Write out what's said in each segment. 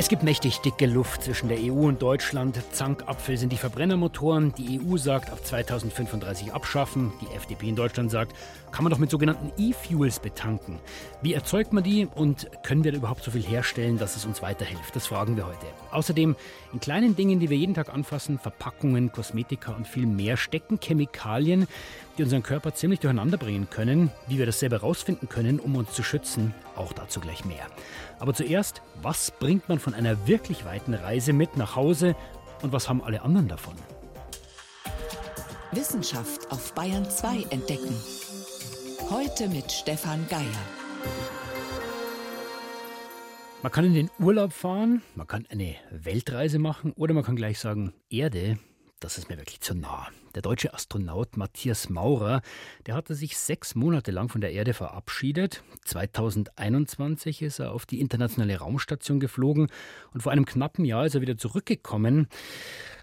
Es gibt mächtig dicke Luft zwischen der EU und Deutschland. Zankapfel sind die Verbrennermotoren. Die EU sagt, ab 2035 abschaffen. Die FDP in Deutschland sagt, kann man doch mit sogenannten E-Fuels betanken. Wie erzeugt man die und können wir da überhaupt so viel herstellen, dass es uns weiterhilft? Das fragen wir heute. Außerdem, in kleinen Dingen, die wir jeden Tag anfassen, Verpackungen, Kosmetika und viel mehr, stecken Chemikalien, die unseren Körper ziemlich durcheinander bringen können. Wie wir das selber herausfinden können, um uns zu schützen, auch dazu gleich mehr. Aber zuerst, was bringt man von einer wirklich weiten Reise mit nach Hause und was haben alle anderen davon? Wissenschaft auf Bayern 2 entdecken. Heute mit Stefan Geier. Man kann in den Urlaub fahren, man kann eine Weltreise machen oder man kann gleich sagen, Erde, das ist mir wirklich zu nah. Der deutsche Astronaut Matthias Maurer, der hatte sich sechs Monate lang von der Erde verabschiedet. 2021 ist er auf die internationale Raumstation geflogen und vor einem knappen Jahr ist er wieder zurückgekommen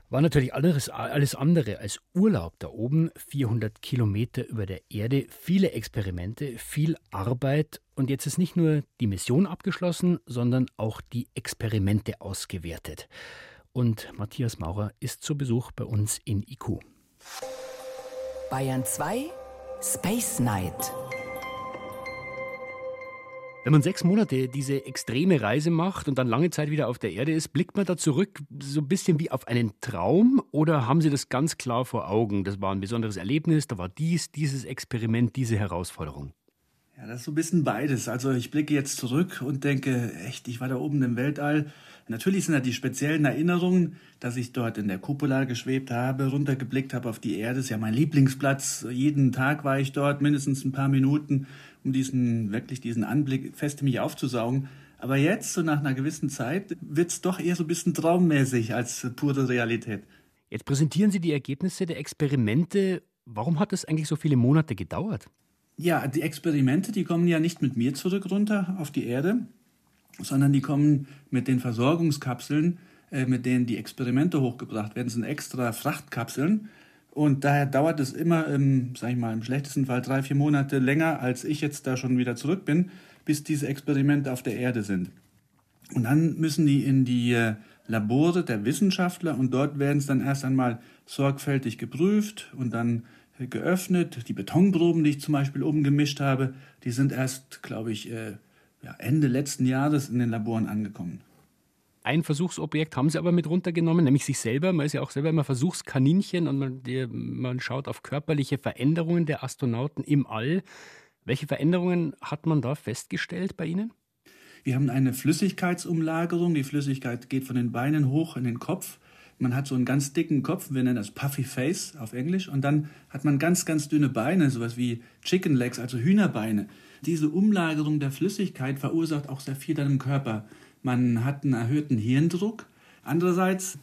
war natürlich alles, alles andere als Urlaub da oben. 400 Kilometer über der Erde, viele Experimente, viel Arbeit. Und jetzt ist nicht nur die Mission abgeschlossen, sondern auch die Experimente ausgewertet. Und Matthias Maurer ist zu Besuch bei uns in IQ. Bayern 2 Space Night. Wenn man sechs Monate diese extreme Reise macht und dann lange Zeit wieder auf der Erde ist, blickt man da zurück so ein bisschen wie auf einen Traum oder haben Sie das ganz klar vor Augen? Das war ein besonderes Erlebnis, da war dies, dieses Experiment, diese Herausforderung. Ja, das ist so ein bisschen beides. Also ich blicke jetzt zurück und denke, echt, ich war da oben im Weltall. Natürlich sind da die speziellen Erinnerungen, dass ich dort in der Cupola geschwebt habe, runtergeblickt habe auf die Erde. Das ist ja mein Lieblingsplatz. Jeden Tag war ich dort, mindestens ein paar Minuten um diesen, wirklich diesen Anblick fest in mich aufzusaugen. Aber jetzt, so nach einer gewissen Zeit, wird es doch eher so ein bisschen traummäßig als pure Realität. Jetzt präsentieren Sie die Ergebnisse der Experimente. Warum hat es eigentlich so viele Monate gedauert? Ja, die Experimente, die kommen ja nicht mit mir zurück runter auf die Erde, sondern die kommen mit den Versorgungskapseln, äh, mit denen die Experimente hochgebracht werden. Das sind extra Frachtkapseln. Und daher dauert es immer, im, sag ich mal, im schlechtesten Fall drei, vier Monate länger, als ich jetzt da schon wieder zurück bin, bis diese Experimente auf der Erde sind. Und dann müssen die in die äh, Labore der Wissenschaftler und dort werden es dann erst einmal sorgfältig geprüft und dann geöffnet. Die Betonproben, die ich zum Beispiel oben gemischt habe, die sind erst, glaube ich, äh, Ende letzten Jahres in den Laboren angekommen. Ein Versuchsobjekt haben sie aber mit runtergenommen, nämlich sich selber. Man ist ja auch selber immer Versuchskaninchen und man, die, man schaut auf körperliche Veränderungen der Astronauten im All. Welche Veränderungen hat man da festgestellt bei Ihnen? Wir haben eine Flüssigkeitsumlagerung. Die Flüssigkeit geht von den Beinen hoch in den Kopf. Man hat so einen ganz dicken Kopf, wir nennen das Puffy Face auf Englisch. Und dann hat man ganz, ganz dünne Beine, sowas wie Chicken Legs, also Hühnerbeine. Diese Umlagerung der Flüssigkeit verursacht auch sehr viel dann im Körper man hat einen erhöhten Hirndruck. Andererseits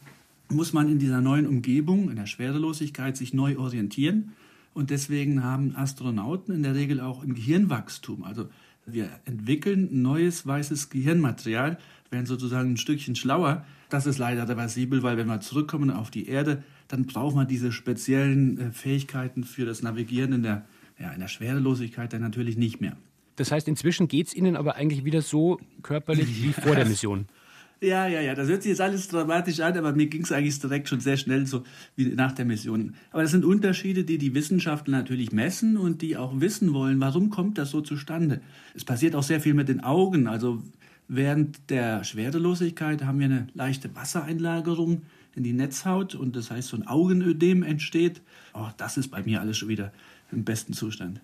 muss man in dieser neuen Umgebung, in der Schwerelosigkeit, sich neu orientieren. Und deswegen haben Astronauten in der Regel auch ein Gehirnwachstum. Also wir entwickeln neues weißes Gehirnmaterial, werden sozusagen ein Stückchen schlauer. Das ist leider reversibel, weil wenn wir zurückkommen auf die Erde, dann braucht man diese speziellen äh, Fähigkeiten für das Navigieren in der, ja, in der Schwerelosigkeit dann natürlich nicht mehr. Das heißt, inzwischen geht es Ihnen aber eigentlich wieder so körperlich wie vor der Mission. Ja, ja, ja, das hört sich jetzt alles dramatisch an, aber mir ging es eigentlich direkt schon sehr schnell so wie nach der Mission. Aber das sind Unterschiede, die die Wissenschaftler natürlich messen und die auch wissen wollen, warum kommt das so zustande. Es passiert auch sehr viel mit den Augen. Also während der Schwerelosigkeit haben wir eine leichte Wassereinlagerung in die Netzhaut und das heißt, so ein Augenödem entsteht. Oh, das ist bei mir alles schon wieder im besten Zustand.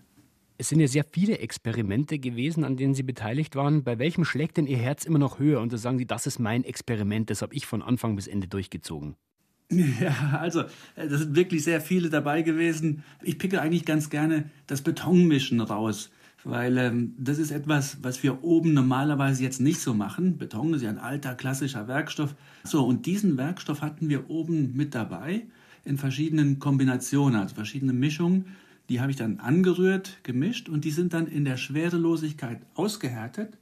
Es sind ja sehr viele Experimente gewesen, an denen Sie beteiligt waren. Bei welchem schlägt denn Ihr Herz immer noch höher? Und da sagen Sie, das ist mein Experiment, das habe ich von Anfang bis Ende durchgezogen. Ja, also, äh, das sind wirklich sehr viele dabei gewesen. Ich picke eigentlich ganz gerne das Betonmischen raus, weil ähm, das ist etwas, was wir oben normalerweise jetzt nicht so machen. Beton ist ja ein alter klassischer Werkstoff. So, und diesen Werkstoff hatten wir oben mit dabei in verschiedenen Kombinationen, also verschiedene Mischungen. Die habe ich dann angerührt, gemischt und die sind dann in der Schwerelosigkeit ausgehärtet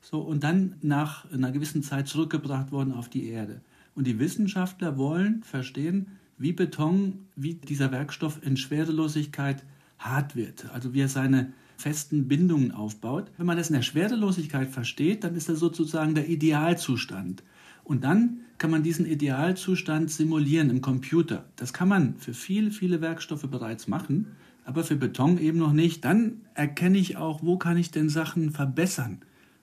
so, und dann nach einer gewissen Zeit zurückgebracht worden auf die Erde. Und die Wissenschaftler wollen verstehen, wie Beton, wie dieser Werkstoff in Schwerelosigkeit hart wird, also wie er seine festen Bindungen aufbaut. Wenn man das in der Schwerelosigkeit versteht, dann ist das sozusagen der Idealzustand. Und dann kann man diesen Idealzustand simulieren im Computer. Das kann man für viele, viele Werkstoffe bereits machen, aber für Beton eben noch nicht. Dann erkenne ich auch, wo kann ich denn Sachen verbessern.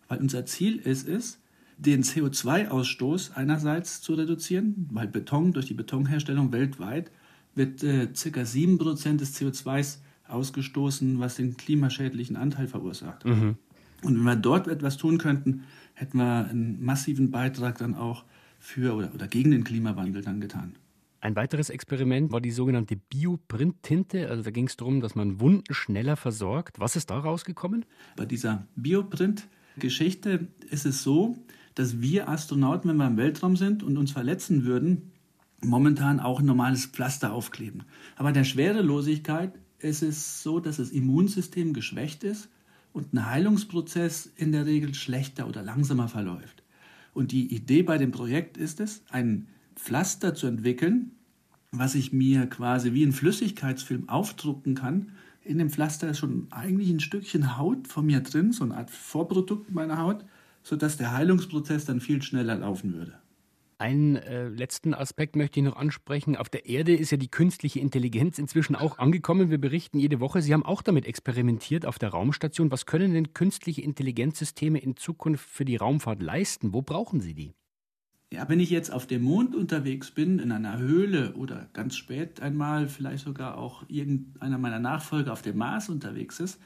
Weil unser Ziel ist es, den CO2-Ausstoß einerseits zu reduzieren, weil Beton durch die Betonherstellung weltweit wird äh, ca. 7% des CO2s ausgestoßen, was den klimaschädlichen Anteil verursacht. Mhm. Und wenn wir dort etwas tun könnten, hätten wir einen massiven Beitrag dann auch für oder, oder gegen den Klimawandel dann getan. Ein weiteres Experiment war die sogenannte Bioprint-Tinte. Also da ging es darum, dass man Wunden schneller versorgt. Was ist da rausgekommen? Bei dieser Bioprint-Geschichte ist es so, dass wir Astronauten, wenn wir im Weltraum sind und uns verletzen würden, momentan auch ein normales Pflaster aufkleben. Aber der Schwerelosigkeit ist es so, dass das Immunsystem geschwächt ist und ein Heilungsprozess in der Regel schlechter oder langsamer verläuft. Und die Idee bei dem Projekt ist es, ein Pflaster zu entwickeln, was ich mir quasi wie ein Flüssigkeitsfilm aufdrucken kann. In dem Pflaster ist schon eigentlich ein Stückchen Haut von mir drin, so eine Art Vorprodukt meiner Haut, sodass der Heilungsprozess dann viel schneller laufen würde. Einen äh, letzten Aspekt möchte ich noch ansprechen. Auf der Erde ist ja die künstliche Intelligenz inzwischen auch angekommen. Wir berichten jede Woche, Sie haben auch damit experimentiert auf der Raumstation. Was können denn künstliche Intelligenzsysteme in Zukunft für die Raumfahrt leisten? Wo brauchen Sie die? Ja, wenn ich jetzt auf dem Mond unterwegs bin, in einer Höhle oder ganz spät einmal, vielleicht sogar auch irgendeiner meiner Nachfolger auf dem Mars unterwegs ist,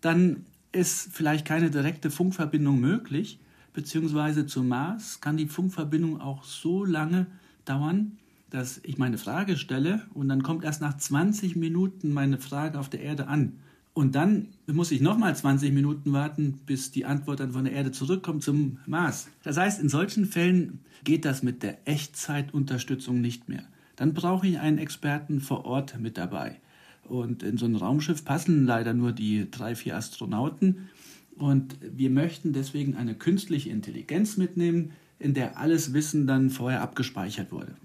dann ist vielleicht keine direkte Funkverbindung möglich beziehungsweise zum Mars kann die Funkverbindung auch so lange dauern, dass ich meine Frage stelle und dann kommt erst nach 20 Minuten meine Frage auf der Erde an. Und dann muss ich nochmal 20 Minuten warten, bis die Antwort dann von der Erde zurückkommt zum Mars. Das heißt, in solchen Fällen geht das mit der Echtzeitunterstützung nicht mehr. Dann brauche ich einen Experten vor Ort mit dabei. Und in so ein Raumschiff passen leider nur die drei, vier Astronauten. Und wir möchten deswegen eine künstliche Intelligenz mitnehmen, in der alles Wissen dann vorher abgespeichert wurde.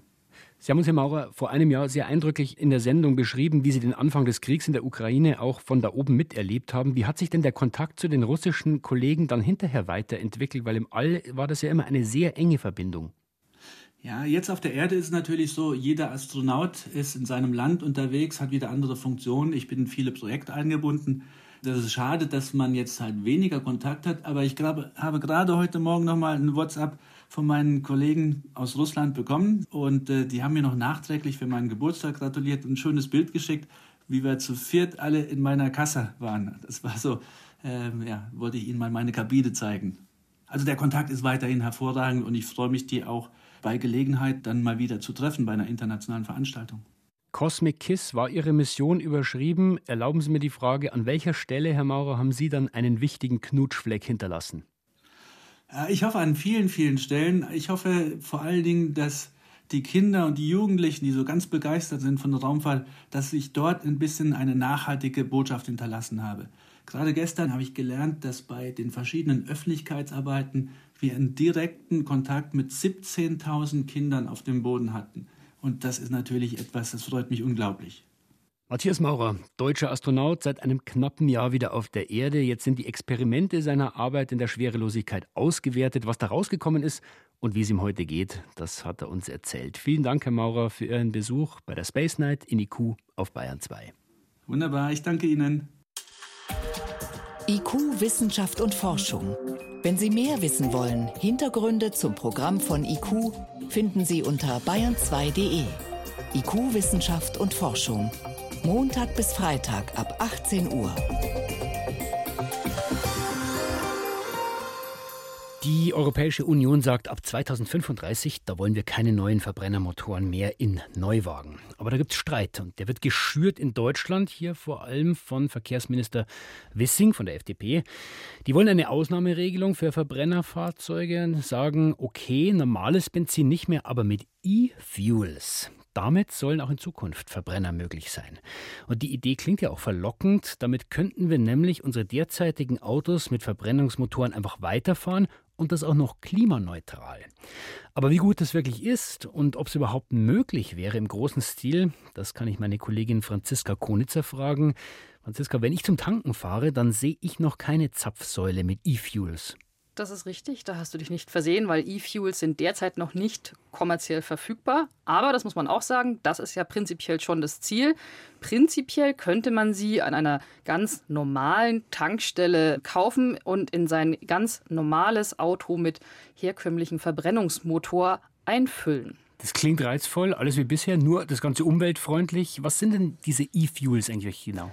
Sie haben uns, Herr Maurer, vor einem Jahr sehr eindrücklich in der Sendung beschrieben, wie Sie den Anfang des Kriegs in der Ukraine auch von da oben miterlebt haben. Wie hat sich denn der Kontakt zu den russischen Kollegen dann hinterher weiterentwickelt? Weil im All war das ja immer eine sehr enge Verbindung. Ja, jetzt auf der Erde ist es natürlich so, jeder Astronaut ist in seinem Land unterwegs, hat wieder andere Funktionen. Ich bin in viele Projekte eingebunden. Das ist schade, dass man jetzt halt weniger Kontakt hat, aber ich glaube, habe gerade heute Morgen nochmal ein WhatsApp von meinen Kollegen aus Russland bekommen und äh, die haben mir noch nachträglich für meinen Geburtstag gratuliert und ein schönes Bild geschickt, wie wir zu viert alle in meiner Kasse waren. Das war so, ähm, ja, wollte ich Ihnen mal meine Kabine zeigen. Also der Kontakt ist weiterhin hervorragend und ich freue mich, die auch bei Gelegenheit dann mal wieder zu treffen bei einer internationalen Veranstaltung. Cosmic Kiss war Ihre Mission überschrieben. Erlauben Sie mir die Frage, an welcher Stelle, Herr Maurer, haben Sie dann einen wichtigen Knutschfleck hinterlassen? Ich hoffe an vielen, vielen Stellen. Ich hoffe vor allen Dingen, dass die Kinder und die Jugendlichen, die so ganz begeistert sind von der Raumfahrt, dass ich dort ein bisschen eine nachhaltige Botschaft hinterlassen habe. Gerade gestern habe ich gelernt, dass bei den verschiedenen Öffentlichkeitsarbeiten wir einen direkten Kontakt mit 17.000 Kindern auf dem Boden hatten. Und das ist natürlich etwas, das freut mich unglaublich. Matthias Maurer, deutscher Astronaut, seit einem knappen Jahr wieder auf der Erde. Jetzt sind die Experimente seiner Arbeit in der Schwerelosigkeit ausgewertet. Was da rausgekommen ist und wie es ihm heute geht, das hat er uns erzählt. Vielen Dank, Herr Maurer, für Ihren Besuch bei der Space Night in IQ auf Bayern 2. Wunderbar, ich danke Ihnen. IQ Wissenschaft und Forschung. Wenn Sie mehr wissen wollen, Hintergründe zum Programm von IQ finden Sie unter bayern2.de. IQ Wissenschaft und Forschung. Montag bis Freitag ab 18 Uhr. Die Europäische Union sagt, ab 2035, da wollen wir keine neuen Verbrennermotoren mehr in Neuwagen. Aber da gibt es Streit und der wird geschürt in Deutschland, hier vor allem von Verkehrsminister Wissing von der FDP. Die wollen eine Ausnahmeregelung für Verbrennerfahrzeuge, sagen, okay, normales Benzin nicht mehr, aber mit E-Fuels. Damit sollen auch in Zukunft Verbrenner möglich sein. Und die Idee klingt ja auch verlockend. Damit könnten wir nämlich unsere derzeitigen Autos mit Verbrennungsmotoren einfach weiterfahren und das auch noch klimaneutral. Aber wie gut das wirklich ist und ob es überhaupt möglich wäre im großen Stil, das kann ich meine Kollegin Franziska Konitzer fragen. Franziska, wenn ich zum Tanken fahre, dann sehe ich noch keine Zapfsäule mit E-Fuels. Das ist richtig, da hast du dich nicht versehen, weil E-Fuels sind derzeit noch nicht kommerziell verfügbar. Aber das muss man auch sagen, das ist ja prinzipiell schon das Ziel. Prinzipiell könnte man sie an einer ganz normalen Tankstelle kaufen und in sein ganz normales Auto mit herkömmlichem Verbrennungsmotor einfüllen. Das klingt reizvoll, alles wie bisher, nur das Ganze umweltfreundlich. Was sind denn diese E-Fuels eigentlich genau?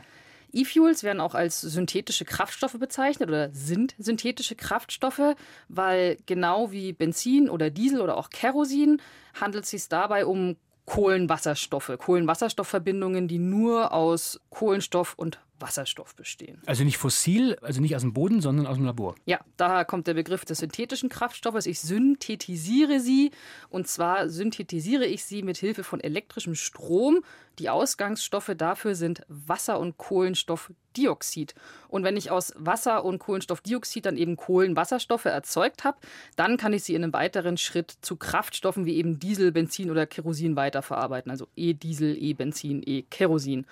E-Fuels werden auch als synthetische Kraftstoffe bezeichnet oder sind synthetische Kraftstoffe, weil genau wie Benzin oder Diesel oder auch Kerosin handelt es sich dabei um Kohlenwasserstoffe, Kohlenwasserstoffverbindungen, die nur aus Kohlenstoff und Wasserstoff bestehen. Also nicht fossil, also nicht aus dem Boden, sondern aus dem Labor. Ja, daher kommt der Begriff des synthetischen Kraftstoffes. Ich synthetisiere sie und zwar synthetisiere ich sie mit Hilfe von elektrischem Strom. Die Ausgangsstoffe dafür sind Wasser und Kohlenstoffdioxid. Und wenn ich aus Wasser und Kohlenstoffdioxid dann eben Kohlenwasserstoffe erzeugt habe, dann kann ich sie in einem weiteren Schritt zu Kraftstoffen wie eben Diesel, Benzin oder Kerosin weiterverarbeiten. Also E-Diesel, E-Benzin, E-Kerosin.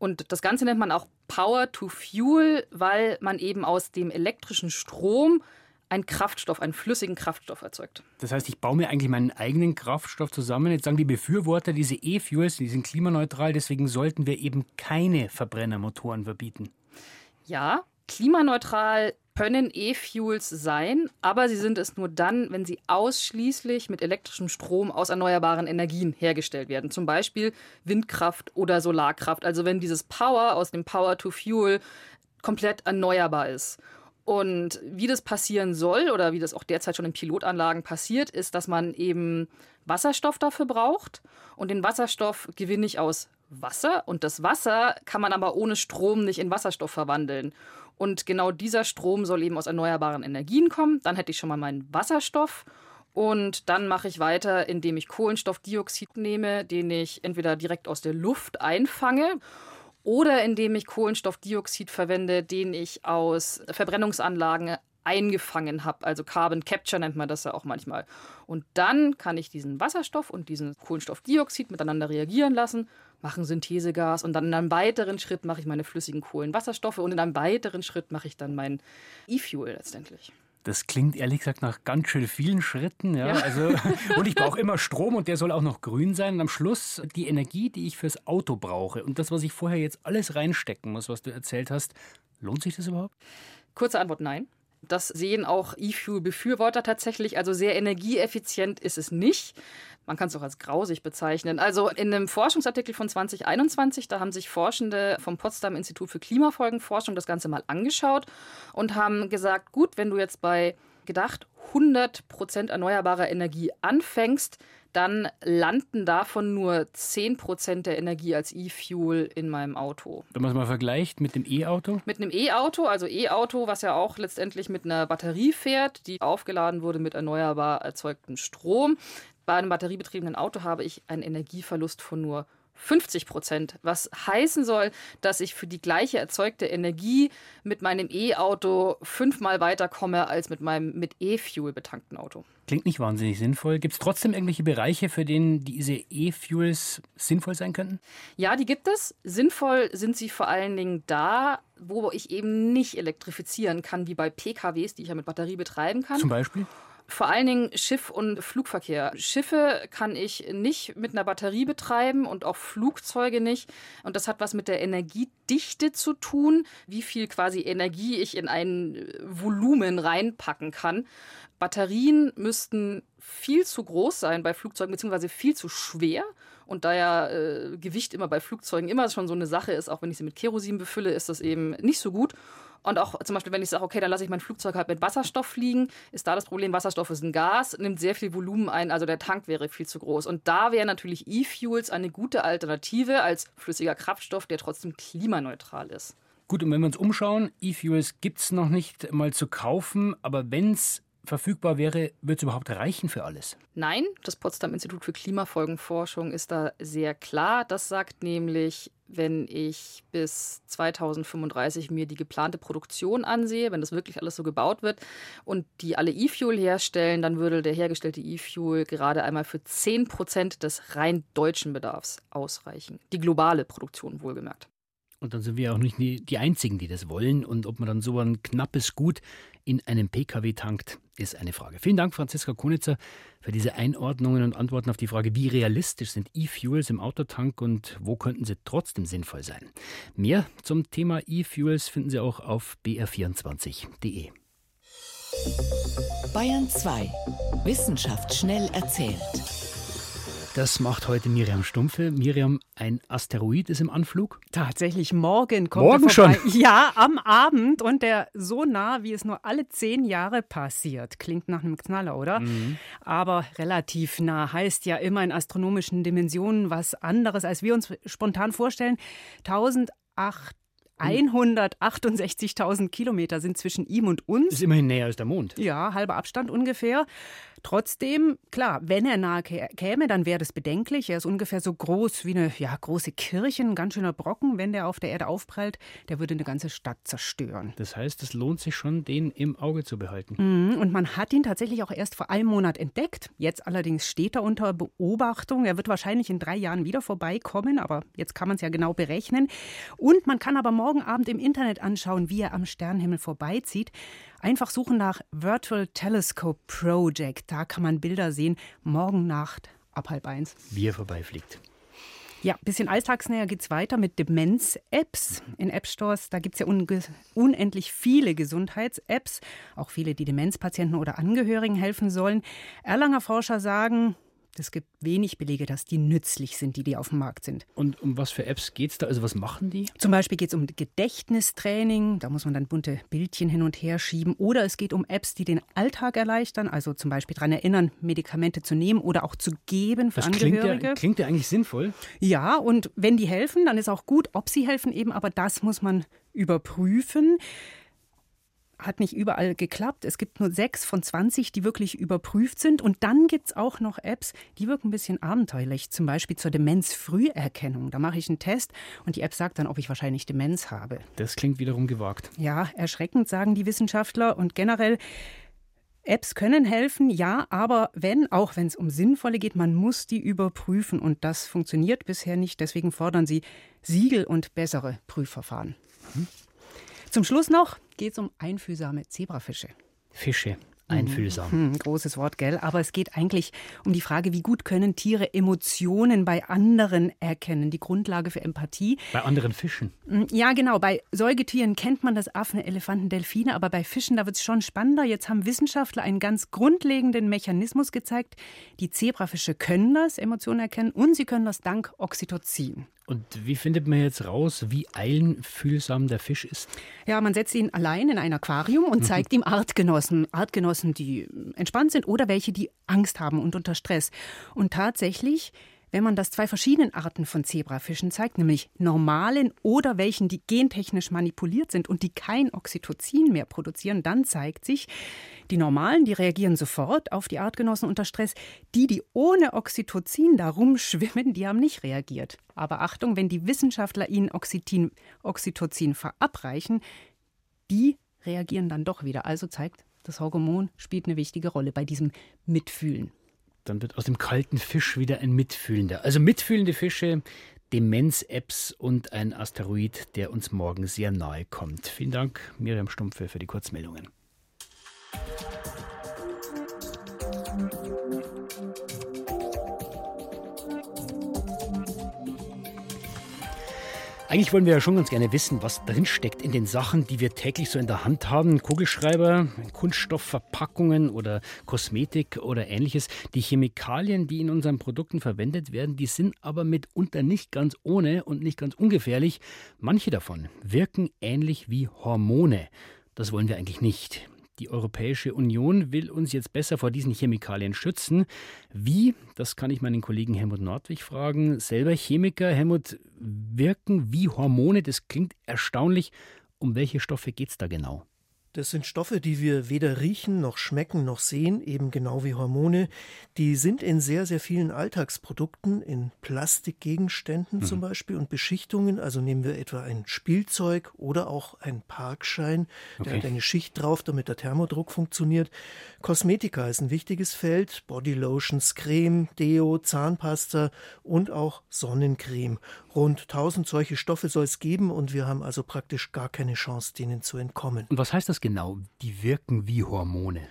Und das Ganze nennt man auch Power to Fuel, weil man eben aus dem elektrischen Strom einen Kraftstoff, einen flüssigen Kraftstoff erzeugt. Das heißt, ich baue mir eigentlich meinen eigenen Kraftstoff zusammen. Jetzt sagen die Befürworter, diese E-Fuels, die sind klimaneutral, deswegen sollten wir eben keine Verbrennermotoren verbieten. Ja, klimaneutral können E-Fuels sein, aber sie sind es nur dann, wenn sie ausschließlich mit elektrischem Strom aus erneuerbaren Energien hergestellt werden. Zum Beispiel Windkraft oder Solarkraft. Also wenn dieses Power aus dem Power to Fuel komplett erneuerbar ist. Und wie das passieren soll oder wie das auch derzeit schon in Pilotanlagen passiert, ist, dass man eben Wasserstoff dafür braucht. Und den Wasserstoff gewinne ich aus Wasser. Und das Wasser kann man aber ohne Strom nicht in Wasserstoff verwandeln. Und genau dieser Strom soll eben aus erneuerbaren Energien kommen. Dann hätte ich schon mal meinen Wasserstoff. Und dann mache ich weiter, indem ich Kohlenstoffdioxid nehme, den ich entweder direkt aus der Luft einfange oder indem ich Kohlenstoffdioxid verwende, den ich aus Verbrennungsanlagen eingefangen habe. Also Carbon Capture nennt man das ja auch manchmal. Und dann kann ich diesen Wasserstoff und diesen Kohlenstoffdioxid miteinander reagieren lassen mache ein Synthesegas und dann in einem weiteren Schritt mache ich meine flüssigen Kohlenwasserstoffe und in einem weiteren Schritt mache ich dann mein E-Fuel letztendlich. Das klingt ehrlich gesagt nach ganz schön vielen Schritten. Ja? ja. Also, und ich brauche immer Strom und der soll auch noch grün sein. Und am Schluss die Energie, die ich fürs Auto brauche und das, was ich vorher jetzt alles reinstecken muss, was du erzählt hast, lohnt sich das überhaupt? Kurze Antwort: Nein. Das sehen auch E-Fuel-Befürworter tatsächlich. Also sehr energieeffizient ist es nicht. Man kann es auch als grausig bezeichnen. Also in einem Forschungsartikel von 2021, da haben sich Forschende vom Potsdam Institut für Klimafolgenforschung das Ganze mal angeschaut und haben gesagt, gut, wenn du jetzt bei gedacht 100 Prozent erneuerbarer Energie anfängst, dann landen davon nur 10 Prozent der Energie als E-Fuel in meinem Auto. Wenn man es mal vergleicht mit dem E-Auto? Mit einem E-Auto, also E-Auto, was ja auch letztendlich mit einer Batterie fährt, die aufgeladen wurde mit erneuerbar erzeugtem Strom. Bei einem batteriebetriebenen Auto habe ich einen Energieverlust von nur 50 Prozent, was heißen soll, dass ich für die gleiche erzeugte Energie mit meinem E-Auto fünfmal weiterkomme als mit meinem mit E-Fuel betankten Auto. Klingt nicht wahnsinnig sinnvoll. Gibt es trotzdem irgendwelche Bereiche, für denen diese E-Fuels sinnvoll sein könnten? Ja, die gibt es. Sinnvoll sind sie vor allen Dingen da, wo ich eben nicht elektrifizieren kann, wie bei PKWs, die ich ja mit Batterie betreiben kann. Zum Beispiel? Vor allen Dingen Schiff- und Flugverkehr. Schiffe kann ich nicht mit einer Batterie betreiben und auch Flugzeuge nicht. Und das hat was mit der Energiedichte zu tun, wie viel quasi Energie ich in ein Volumen reinpacken kann. Batterien müssten viel zu groß sein bei Flugzeugen, beziehungsweise viel zu schwer. Und da ja äh, Gewicht immer bei Flugzeugen immer schon so eine Sache ist, auch wenn ich sie mit Kerosin befülle, ist das eben nicht so gut. Und auch zum Beispiel, wenn ich sage, okay, dann lasse ich mein Flugzeug halt mit Wasserstoff fliegen, ist da das Problem, Wasserstoff ist ein Gas, nimmt sehr viel Volumen ein, also der Tank wäre viel zu groß. Und da wäre natürlich E-Fuels eine gute Alternative als flüssiger Kraftstoff, der trotzdem klimaneutral ist. Gut, und wenn wir uns umschauen, E-Fuels gibt es noch nicht mal zu kaufen, aber wenn es verfügbar wäre, wird es überhaupt reichen für alles? Nein, das Potsdam Institut für Klimafolgenforschung ist da sehr klar. Das sagt nämlich, wenn ich bis 2035 mir die geplante Produktion ansehe, wenn das wirklich alles so gebaut wird und die alle E-Fuel herstellen, dann würde der hergestellte E-Fuel gerade einmal für 10 Prozent des rein deutschen Bedarfs ausreichen. Die globale Produktion wohlgemerkt. Und dann sind wir auch nicht die Einzigen, die das wollen. Und ob man dann so ein knappes Gut in einem Pkw tankt, ist eine Frage. Vielen Dank, Franziska Konitzer, für diese Einordnungen und Antworten auf die Frage, wie realistisch sind E-Fuels im Autotank und wo könnten sie trotzdem sinnvoll sein. Mehr zum Thema E-Fuels finden Sie auch auf br24.de. Bayern 2. Wissenschaft schnell erzählt. Das macht heute Miriam Stumpfe. Miriam, ein Asteroid ist im Anflug? Tatsächlich, morgen kommt Morgen er schon? Ja, am Abend und der so nah, wie es nur alle zehn Jahre passiert. Klingt nach einem Knaller, oder? Mhm. Aber relativ nah heißt ja immer in astronomischen Dimensionen was anderes, als wir uns spontan vorstellen. 1008 168.000 Kilometer sind zwischen ihm und uns. Ist immerhin näher als der Mond. Ja, halber Abstand ungefähr. Trotzdem, klar, wenn er nahe käme, dann wäre das bedenklich. Er ist ungefähr so groß wie eine ja, große Kirche, ein ganz schöner Brocken. Wenn der auf der Erde aufprallt, der würde eine ganze Stadt zerstören. Das heißt, es lohnt sich schon, den im Auge zu behalten. Mhm, und man hat ihn tatsächlich auch erst vor einem Monat entdeckt. Jetzt allerdings steht er unter Beobachtung. Er wird wahrscheinlich in drei Jahren wieder vorbeikommen, aber jetzt kann man es ja genau berechnen. Und man kann aber morgen Abend im Internet anschauen, wie er am Sternenhimmel vorbeizieht. Einfach suchen nach Virtual Telescope Project. Da kann man Bilder sehen, morgen Nacht ab halb eins. Wie er vorbeifliegt. Ja, ein bisschen alltagsnäher geht es weiter mit Demenz-Apps in App-Stores. Da gibt es ja unendlich viele Gesundheits-Apps, auch viele, die Demenzpatienten oder Angehörigen helfen sollen. Erlanger Forscher sagen, es gibt wenig Belege, dass die nützlich sind, die, die auf dem Markt sind. Und um was für Apps geht es da? Also was machen die? Zum Beispiel geht es um Gedächtnistraining, da muss man dann bunte Bildchen hin und her schieben. Oder es geht um Apps, die den Alltag erleichtern, also zum Beispiel daran erinnern, Medikamente zu nehmen oder auch zu geben für das Angehörige. Klingt ja, klingt ja eigentlich sinnvoll. Ja, und wenn die helfen, dann ist auch gut, ob sie helfen eben, aber das muss man überprüfen hat nicht überall geklappt. Es gibt nur sechs von 20, die wirklich überprüft sind. Und dann gibt es auch noch Apps, die wirken ein bisschen abenteuerlich. Zum Beispiel zur Demenzfrüherkennung. Da mache ich einen Test und die App sagt dann, ob ich wahrscheinlich Demenz habe. Das klingt wiederum gewagt. Ja, erschreckend, sagen die Wissenschaftler. Und generell, Apps können helfen, ja, aber wenn, auch wenn es um sinnvolle geht, man muss die überprüfen. Und das funktioniert bisher nicht. Deswegen fordern sie Siegel und bessere Prüfverfahren. Mhm. Zum Schluss noch geht es um einfühlsame Zebrafische. Fische. Einfühlsam. Hm, großes Wort, gell? Aber es geht eigentlich um die Frage, wie gut können Tiere Emotionen bei anderen erkennen? Die Grundlage für Empathie. Bei anderen Fischen? Hm, ja, genau. Bei Säugetieren kennt man das Affen, Elefanten, Delfine, aber bei Fischen, da wird es schon spannender. Jetzt haben Wissenschaftler einen ganz grundlegenden Mechanismus gezeigt. Die Zebrafische können das, Emotionen erkennen, und sie können das dank Oxytocin. Und wie findet man jetzt raus, wie einfühlsam der Fisch ist? Ja, man setzt ihn allein in ein Aquarium und zeigt ihm Artgenossen. Artgenossen, die entspannt sind oder welche, die Angst haben und unter Stress. Und tatsächlich wenn man das zwei verschiedenen Arten von Zebrafischen zeigt, nämlich normalen oder welchen, die gentechnisch manipuliert sind und die kein Oxytocin mehr produzieren, dann zeigt sich, die normalen, die reagieren sofort auf die Artgenossen unter Stress. Die, die ohne Oxytocin da rumschwimmen, die haben nicht reagiert. Aber Achtung, wenn die Wissenschaftler ihnen Oxytin, Oxytocin verabreichen, die reagieren dann doch wieder. Also zeigt, das Hormon spielt eine wichtige Rolle bei diesem Mitfühlen. Dann wird aus dem kalten Fisch wieder ein mitfühlender. Also mitfühlende Fische, Demenz-Apps und ein Asteroid, der uns morgen sehr nahe kommt. Vielen Dank, Miriam Stumpfe, für die Kurzmeldungen. Eigentlich wollen wir ja schon ganz gerne wissen, was drinsteckt in den Sachen, die wir täglich so in der Hand haben. Kugelschreiber, Kunststoffverpackungen oder Kosmetik oder ähnliches. Die Chemikalien, die in unseren Produkten verwendet werden, die sind aber mitunter nicht ganz ohne und nicht ganz ungefährlich. Manche davon wirken ähnlich wie Hormone. Das wollen wir eigentlich nicht. Die Europäische Union will uns jetzt besser vor diesen Chemikalien schützen. Wie? Das kann ich meinen Kollegen Helmut Nordwig fragen. Selber Chemiker. Helmut, wirken wie Hormone? Das klingt erstaunlich. Um welche Stoffe geht es da genau? Das sind Stoffe, die wir weder riechen noch schmecken noch sehen, eben genau wie Hormone. Die sind in sehr, sehr vielen Alltagsprodukten, in Plastikgegenständen mhm. zum Beispiel und Beschichtungen. Also nehmen wir etwa ein Spielzeug oder auch ein Parkschein. Der hat eine Schicht drauf, damit der Thermodruck funktioniert. Kosmetika ist ein wichtiges Feld. Bodylotions, Creme, Deo, Zahnpasta und auch Sonnencreme. Rund 1000 solche Stoffe soll es geben und wir haben also praktisch gar keine Chance, denen zu entkommen. Und was heißt das genau? Die wirken wie Hormone.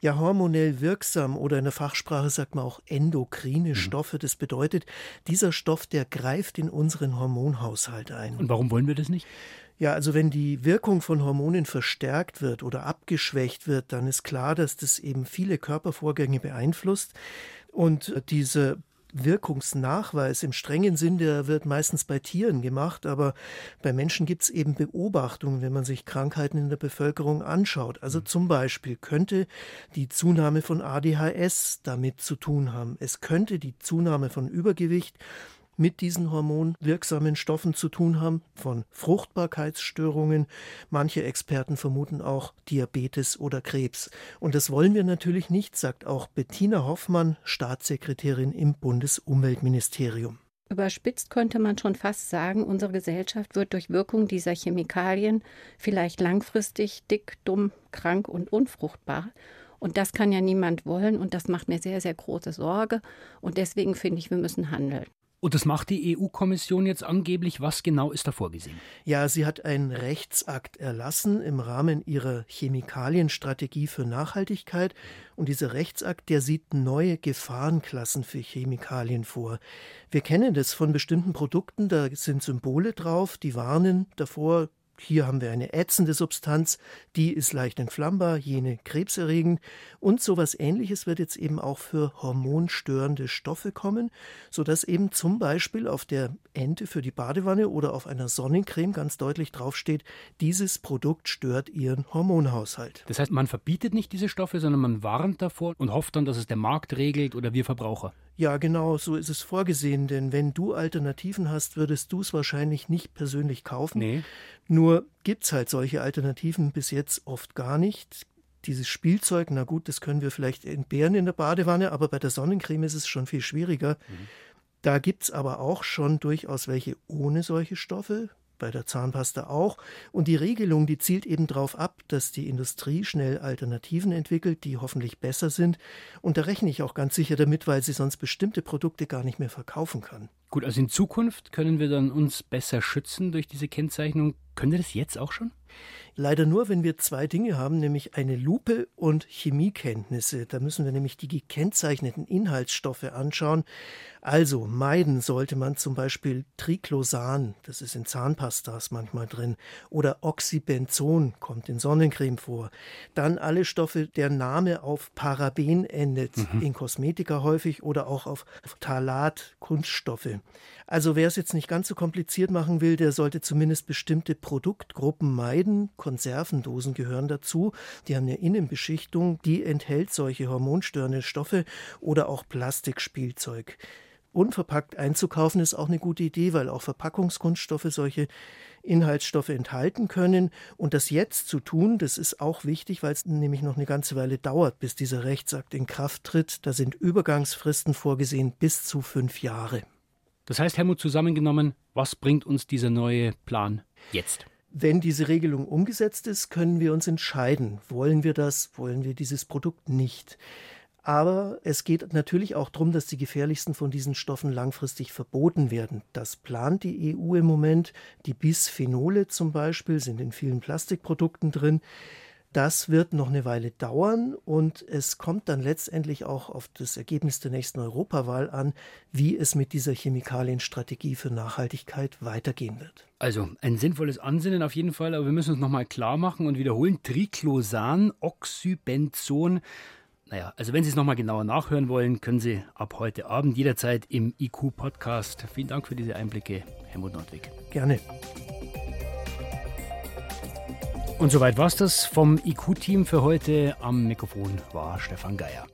Ja, hormonell wirksam oder in der Fachsprache sagt man auch endokrine mhm. Stoffe. Das bedeutet, dieser Stoff, der greift in unseren Hormonhaushalt ein. Und warum wollen wir das nicht? Ja, also wenn die Wirkung von Hormonen verstärkt wird oder abgeschwächt wird, dann ist klar, dass das eben viele Körpervorgänge beeinflusst. Und diese Wirkungsnachweis im strengen Sinn, der wird meistens bei Tieren gemacht, aber bei Menschen gibt es eben Beobachtungen, wenn man sich Krankheiten in der Bevölkerung anschaut. Also mhm. zum Beispiel könnte die Zunahme von ADHS damit zu tun haben. Es könnte die Zunahme von Übergewicht mit diesen hormonwirksamen Stoffen zu tun haben, von Fruchtbarkeitsstörungen. Manche Experten vermuten auch Diabetes oder Krebs. Und das wollen wir natürlich nicht, sagt auch Bettina Hoffmann, Staatssekretärin im Bundesumweltministerium. Überspitzt könnte man schon fast sagen, unsere Gesellschaft wird durch Wirkung dieser Chemikalien vielleicht langfristig dick, dumm, krank und unfruchtbar. Und das kann ja niemand wollen und das macht mir sehr, sehr große Sorge. Und deswegen finde ich, wir müssen handeln. Und das macht die EU-Kommission jetzt angeblich. Was genau ist da vorgesehen? Ja, sie hat einen Rechtsakt erlassen im Rahmen ihrer Chemikalienstrategie für Nachhaltigkeit. Und dieser Rechtsakt, der sieht neue Gefahrenklassen für Chemikalien vor. Wir kennen das von bestimmten Produkten, da sind Symbole drauf, die warnen davor, hier haben wir eine ätzende Substanz, die ist leicht entflammbar, jene krebserregend. Und sowas ähnliches wird jetzt eben auch für hormonstörende Stoffe kommen, sodass eben zum Beispiel auf der Ente für die Badewanne oder auf einer Sonnencreme ganz deutlich draufsteht, dieses Produkt stört ihren Hormonhaushalt. Das heißt, man verbietet nicht diese Stoffe, sondern man warnt davor und hofft dann, dass es der Markt regelt oder wir Verbraucher. Ja, genau, so ist es vorgesehen, denn wenn du Alternativen hast, würdest du es wahrscheinlich nicht persönlich kaufen. Nee. Nur gibt es halt solche Alternativen bis jetzt oft gar nicht. Dieses Spielzeug, na gut, das können wir vielleicht entbehren in der Badewanne, aber bei der Sonnencreme ist es schon viel schwieriger. Mhm. Da gibt es aber auch schon durchaus welche ohne solche Stoffe, bei der Zahnpasta auch. Und die Regelung, die zielt eben darauf ab, dass die Industrie schnell Alternativen entwickelt, die hoffentlich besser sind. Und da rechne ich auch ganz sicher damit, weil sie sonst bestimmte Produkte gar nicht mehr verkaufen kann. Gut, also in Zukunft können wir dann uns besser schützen durch diese Kennzeichnung. Können wir das jetzt auch schon? Leider nur, wenn wir zwei Dinge haben, nämlich eine Lupe und Chemiekenntnisse. Da müssen wir nämlich die gekennzeichneten Inhaltsstoffe anschauen. Also meiden sollte man zum Beispiel Triclosan, das ist in Zahnpastas manchmal drin, oder Oxybenzon kommt in Sonnencreme vor. Dann alle Stoffe, der Name auf Paraben endet, mhm. in Kosmetika häufig oder auch auf Talat, Kunststoffe. Also wer es jetzt nicht ganz so kompliziert machen will, der sollte zumindest bestimmte Produktgruppen meiden. Konservendosen gehören dazu. Die haben eine Innenbeschichtung, die enthält solche hormonstörende Stoffe oder auch Plastikspielzeug unverpackt einzukaufen, ist auch eine gute Idee, weil auch Verpackungskunststoffe solche Inhaltsstoffe enthalten können. Und das jetzt zu tun, das ist auch wichtig, weil es nämlich noch eine ganze Weile dauert, bis dieser Rechtsakt in Kraft tritt. Da sind Übergangsfristen vorgesehen bis zu fünf Jahre. Das heißt, Helmut, zusammengenommen, was bringt uns dieser neue Plan jetzt? Wenn diese Regelung umgesetzt ist, können wir uns entscheiden, wollen wir das, wollen wir dieses Produkt nicht. Aber es geht natürlich auch darum, dass die gefährlichsten von diesen Stoffen langfristig verboten werden. Das plant die EU im Moment. Die Bisphenole zum Beispiel sind in vielen Plastikprodukten drin. Das wird noch eine Weile dauern und es kommt dann letztendlich auch auf das Ergebnis der nächsten Europawahl an, wie es mit dieser Chemikalienstrategie für Nachhaltigkeit weitergehen wird. Also ein sinnvolles Ansinnen auf jeden Fall, aber wir müssen uns nochmal klar machen und wiederholen. Triclosan, Oxybenzon, naja, also wenn Sie es nochmal genauer nachhören wollen, können Sie ab heute Abend jederzeit im IQ-Podcast. Vielen Dank für diese Einblicke, Helmut Nordwig. Gerne. Und soweit war es das vom IQ-Team für heute. Am Mikrofon war Stefan Geier.